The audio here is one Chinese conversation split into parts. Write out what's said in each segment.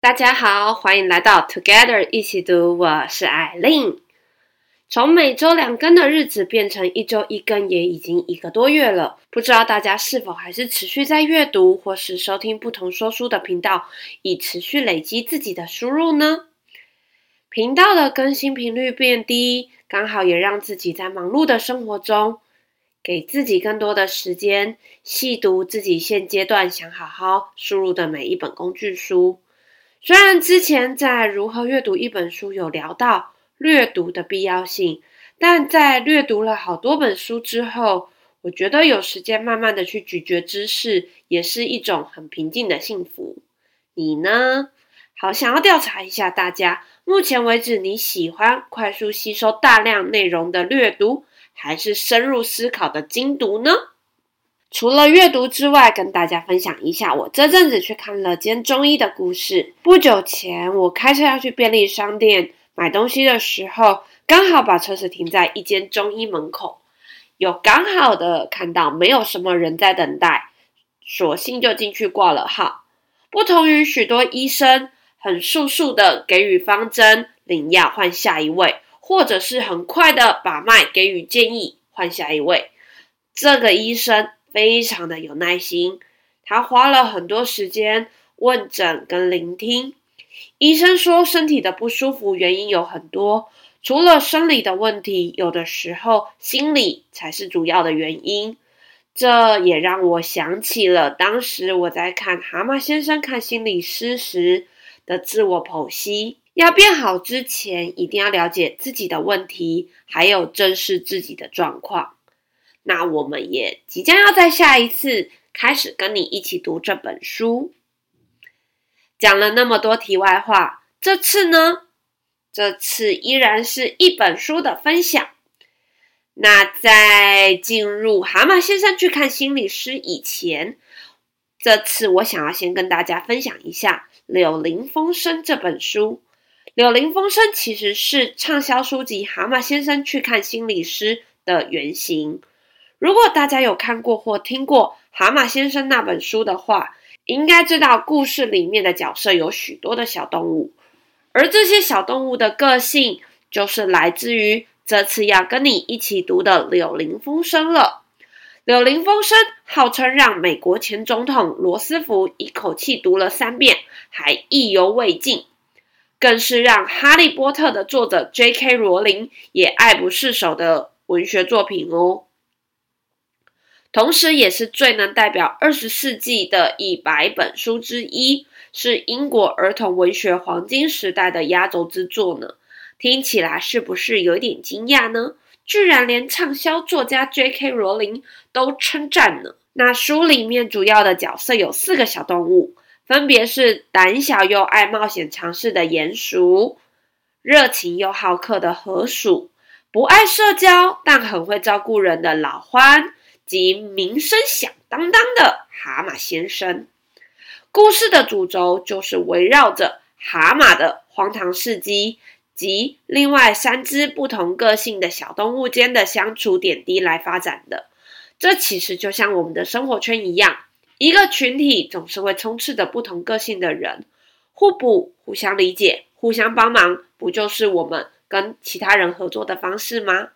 大家好，欢迎来到 Together 一起读，我是艾琳。从每周两更的日子变成一周一更，也已经一个多月了。不知道大家是否还是持续在阅读，或是收听不同说书的频道，以持续累积自己的输入呢？频道的更新频率变低，刚好也让自己在忙碌的生活中，给自己更多的时间，细读自己现阶段想好好输入的每一本工具书。虽然之前在如何阅读一本书有聊到，阅读的必要性，但在阅读了好多本书之后，我觉得有时间慢慢的去咀嚼知识，也是一种很平静的幸福。你呢？好，想要调查一下大家，目前为止你喜欢快速吸收大量内容的略读，还是深入思考的精读呢？除了阅读之外，跟大家分享一下，我这阵子去看了间中医的故事。不久前，我开车要去便利商店。买东西的时候，刚好把车子停在一间中医门口，有刚好的看到没有什么人在等待，索性就进去挂了号。不同于许多医生很速速的给予方针、领药换下一位，或者是很快的把脉给予建议换下一位，这个医生非常的有耐心，他花了很多时间问诊跟聆听。医生说，身体的不舒服原因有很多，除了生理的问题，有的时候心理才是主要的原因。这也让我想起了当时我在看蛤蟆先生看心理师时的自我剖析。要变好之前，一定要了解自己的问题，还有正视自己的状况。那我们也即将要在下一次开始跟你一起读这本书。讲了那么多题外话，这次呢？这次依然是一本书的分享。那在进入蛤蟆先生去看心理师以前，这次我想要先跟大家分享一下《柳林风声》这本书。《柳林风声》其实是畅销书籍《蛤蟆先生去看心理师》的原型。如果大家有看过或听过《蛤蟆先生》那本书的话，应该知道，故事里面的角色有许多的小动物，而这些小动物的个性，就是来自于这次要跟你一起读的《柳林风声》了。《柳林风声》号称让美国前总统罗斯福一口气读了三遍，还意犹未尽，更是让《哈利波特》的作者 J.K. 罗琳也爱不释手的文学作品哦。同时，也是最能代表二十世纪的一百本书之一，是英国儿童文学黄金时代的压轴之作呢。听起来是不是有点惊讶呢？居然连畅销作家 J.K. 罗琳都称赞呢。那书里面主要的角色有四个小动物，分别是胆小又爱冒险尝试的鼹鼠，热情又好客的河鼠，不爱社交但很会照顾人的老獾。及名声响当当的蛤蟆先生，故事的主轴就是围绕着蛤蟆的荒唐事迹及另外三只不同个性的小动物间的相处点滴来发展的。这其实就像我们的生活圈一样，一个群体总是会充斥着不同个性的人，互补、互相理解、互相帮忙，不就是我们跟其他人合作的方式吗？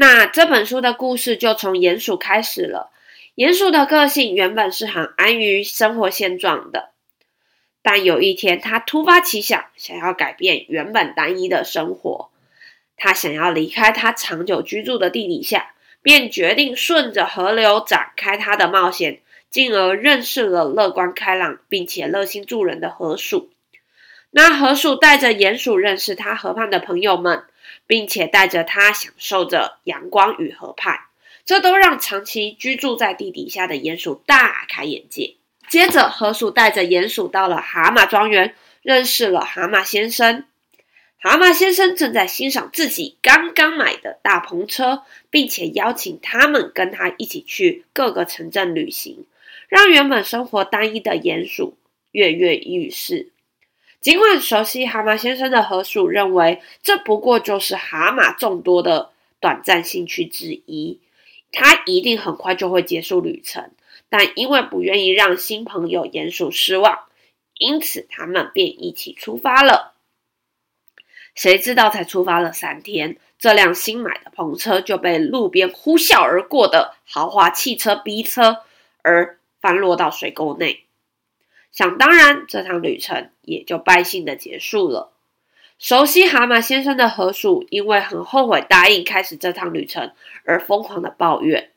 那这本书的故事就从鼹鼠开始了。鼹鼠的个性原本是很安于生活现状的，但有一天，他突发奇想，想要改变原本单一的生活。他想要离开他长久居住的地底下，便决定顺着河流展开他的冒险，进而认识了乐观开朗并且热心助人的河鼠。那河鼠带着鼹鼠认识他河畔的朋友们。并且带着他享受着阳光与河畔，这都让长期居住在地底下的鼹鼠大开眼界。接着，河鼠带着鼹鼠到了蛤蟆庄园，认识了蛤蟆先生。蛤蟆先生正在欣赏自己刚刚买的大篷车，并且邀请他们跟他一起去各个城镇旅行，让原本生活单一的鼹鼠跃跃欲试。尽管熟悉蛤蟆先生的河鼠认为这不过就是蛤蟆众多的短暂兴趣之一，他一定很快就会结束旅程。但因为不愿意让新朋友鼹鼠失望，因此他们便一起出发了。谁知道才出发了三天，这辆新买的篷车就被路边呼啸而过的豪华汽车逼车，而翻落到水沟内。想当然，这趟旅程也就败兴的结束了。熟悉蛤蟆先生的河鼠，因为很后悔答应开始这趟旅程，而疯狂的抱怨。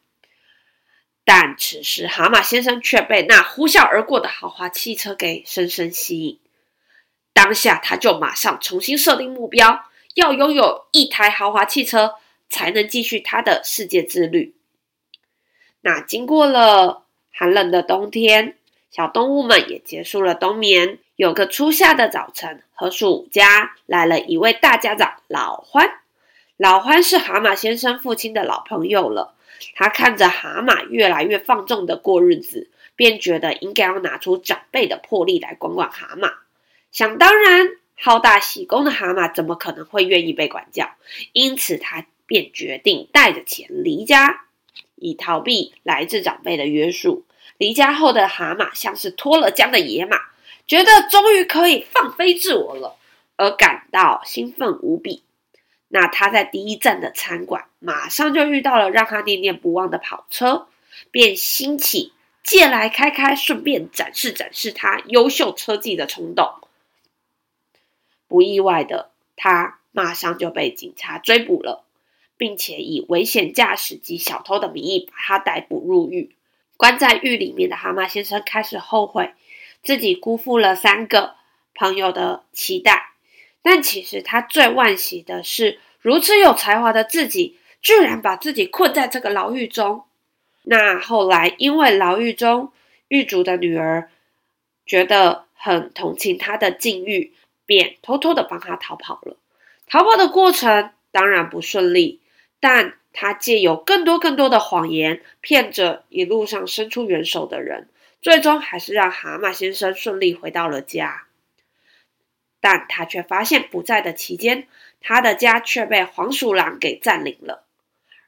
但此时，蛤蟆先生却被那呼啸而过的豪华汽车给深深吸引。当下，他就马上重新设定目标，要拥有一台豪华汽车，才能继续他的世界之旅。那经过了寒冷的冬天，小动物们也结束了冬眠。有个初夏的早晨，河鼠家来了一位大家长老獾。老獾是蛤蟆先生父亲的老朋友了。他看着蛤蟆越来越放纵的过日子，便觉得应该要拿出长辈的魄力来管管蛤蟆。想当然，好大喜功的蛤蟆怎么可能会愿意被管教？因此，他便决定带着钱离家，以逃避来自长辈的约束。离家后的蛤蟆像是脱了缰的野马，觉得终于可以放飞自我了，而感到兴奋无比。那他在第一站的餐馆，马上就遇到了让他念念不忘的跑车，便兴起借来开开，顺便展示展示他优秀车技的冲动。不意外的，他马上就被警察追捕了，并且以危险驾驶及小偷的名义把他逮捕入狱。关在狱里面的蛤蟆先生开始后悔自己辜负了三个朋友的期待。但其实他最惋惜的是，如此有才华的自己，居然把自己困在这个牢狱中。那后来，因为牢狱中狱主的女儿觉得很同情他的境遇，便偷偷的帮他逃跑了。逃跑的过程当然不顺利，但他借由更多更多的谎言，骗着一路上伸出援手的人，最终还是让蛤蟆先生顺利回到了家。但他却发现，不在的期间，他的家却被黄鼠狼给占领了。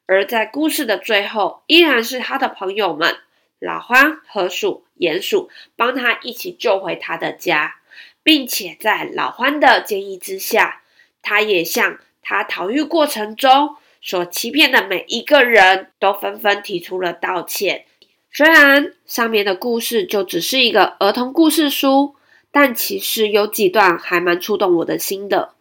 而在故事的最后，依然是他的朋友们——老獾、河鼠、鼹鼠，帮他一起救回他的家，并且在老獾的建议之下，他也向他逃狱过程中所欺骗的每一个人都纷纷提出了道歉。虽然上面的故事就只是一个儿童故事书。但其实有几段还蛮触动我的心的。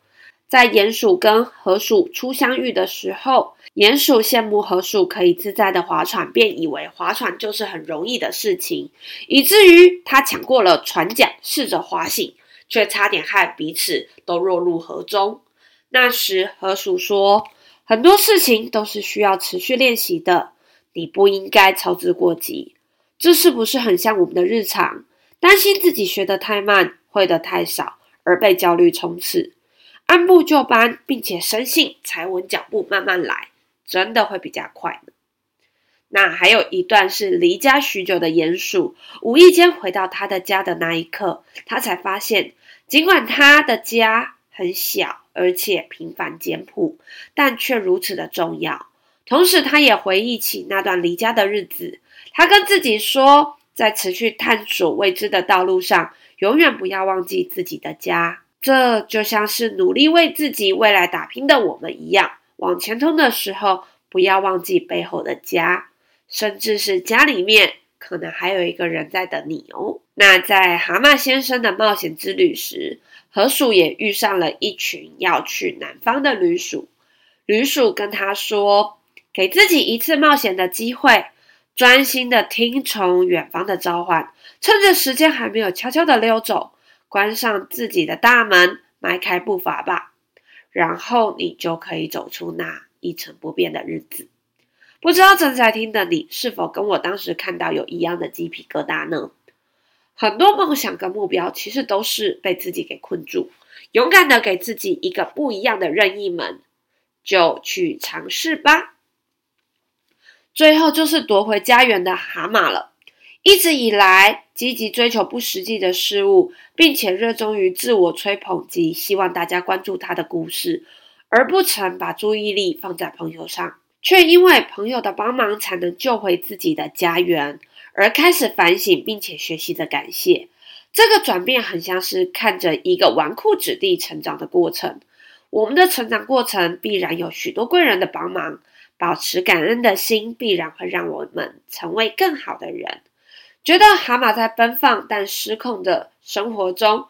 在鼹鼠跟河鼠初相遇的时候，鼹鼠羡慕河鼠可以自在的划船，便以为划船就是很容易的事情，以至于他抢过了船桨，试着划行，却差点害彼此都落入河中。那时河鼠说：“很多事情都是需要持续练习的，你不应该操之过急。”这是不是很像我们的日常？担心自己学得太慢，会得太少，而被焦虑充斥，按部就班，并且深信踩稳脚步慢慢来，真的会比较快呢。那还有一段是离家许久的鼹鼠，无意间回到他的家的那一刻，他才发现，尽管他的家很小，而且平凡简朴，但却如此的重要。同时，他也回忆起那段离家的日子，他跟自己说，在持续探索未知的道路上，永远不要忘记自己的家。这就像是努力为自己未来打拼的我们一样，往前冲的时候，不要忘记背后的家，甚至是家里面可能还有一个人在等你哦。那在蛤蟆先生的冒险之旅时，河鼠也遇上了一群要去南方的旅鼠。旅鼠跟他说：“给自己一次冒险的机会。”专心的听从远方的召唤，趁着时间还没有悄悄的溜走，关上自己的大门，迈开步伐吧。然后你就可以走出那一成不变的日子。不知道正在听的你，是否跟我当时看到有一样的鸡皮疙瘩呢？很多梦想跟目标，其实都是被自己给困住。勇敢的给自己一个不一样的任意门，就去尝试吧。最后就是夺回家园的蛤蟆了。一直以来，积极追求不实际的事物，并且热衷于自我吹捧及希望大家关注他的故事，而不曾把注意力放在朋友上，却因为朋友的帮忙才能救回自己的家园，而开始反省并且学习的感谢。这个转变很像是看着一个纨绔子弟成长的过程。我们的成长过程必然有许多贵人的帮忙，保持感恩的心必然会让我们成为更好的人。觉得蛤蟆在奔放但失控的生活中，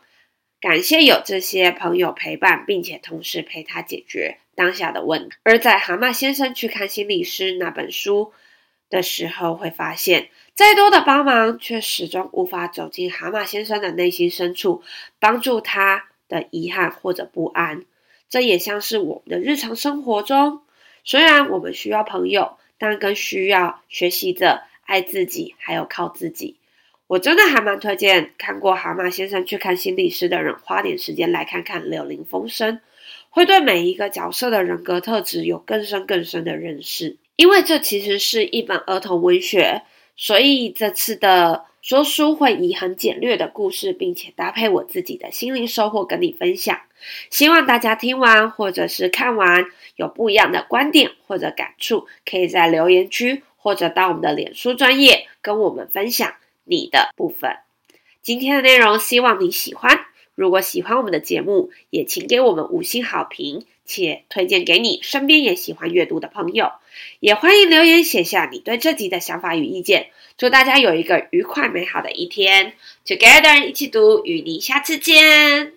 感谢有这些朋友陪伴，并且同时陪他解决当下的问。而在蛤蟆先生去看心理师那本书的时候，会发现，再多的帮忙，却始终无法走进蛤蟆先生的内心深处，帮助他的遗憾或者不安。这也像是我们的日常生活中，虽然我们需要朋友，但更需要学习着爱自己，还有靠自己。我真的还蛮推荐看过蛤蟆先生去看心理师的人，花点时间来看看《柳林风声》，会对每一个角色的人格特质有更深更深的认识。因为这其实是一本儿童文学，所以这次的说书会以很简略的故事，并且搭配我自己的心灵收获跟你分享。希望大家听完或者是看完有不一样的观点或者感触，可以在留言区或者到我们的脸书专业跟我们分享你的部分。今天的内容希望你喜欢，如果喜欢我们的节目，也请给我们五星好评。且推荐给你身边也喜欢阅读的朋友，也欢迎留言写下你对这集的想法与意见。祝大家有一个愉快美好的一天，Together 一起读，与你下次见。